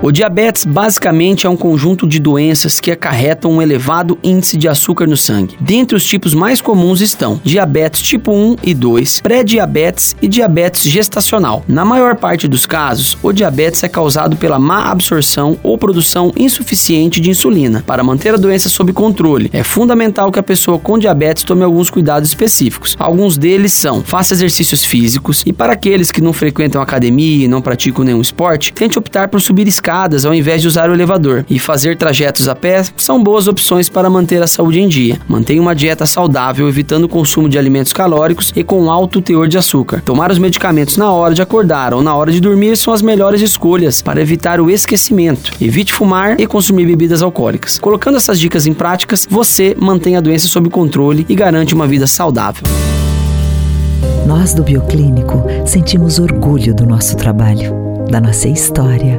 O diabetes basicamente é um conjunto de doenças que acarretam um elevado índice de açúcar no sangue. Dentre os tipos mais comuns estão diabetes tipo 1 e 2, pré-diabetes e diabetes gestacional. Na maior parte dos casos, o diabetes é causado pela má absorção ou produção insuficiente de insulina. Para manter a doença sob controle, é fundamental que a pessoa com diabetes tome alguns cuidados específicos. Alguns deles são: faça exercícios físicos e para aqueles que não frequentam academia e não praticam nenhum esporte, tente optar por subir escadas escadas ao invés de usar o elevador. E fazer trajetos a pé são boas opções para manter a saúde em dia. Mantenha uma dieta saudável, evitando o consumo de alimentos calóricos e com alto teor de açúcar. Tomar os medicamentos na hora de acordar ou na hora de dormir são as melhores escolhas para evitar o esquecimento. Evite fumar e consumir bebidas alcoólicas. Colocando essas dicas em práticas, você mantém a doença sob controle e garante uma vida saudável. Nós do Bioclínico sentimos orgulho do nosso trabalho, da nossa história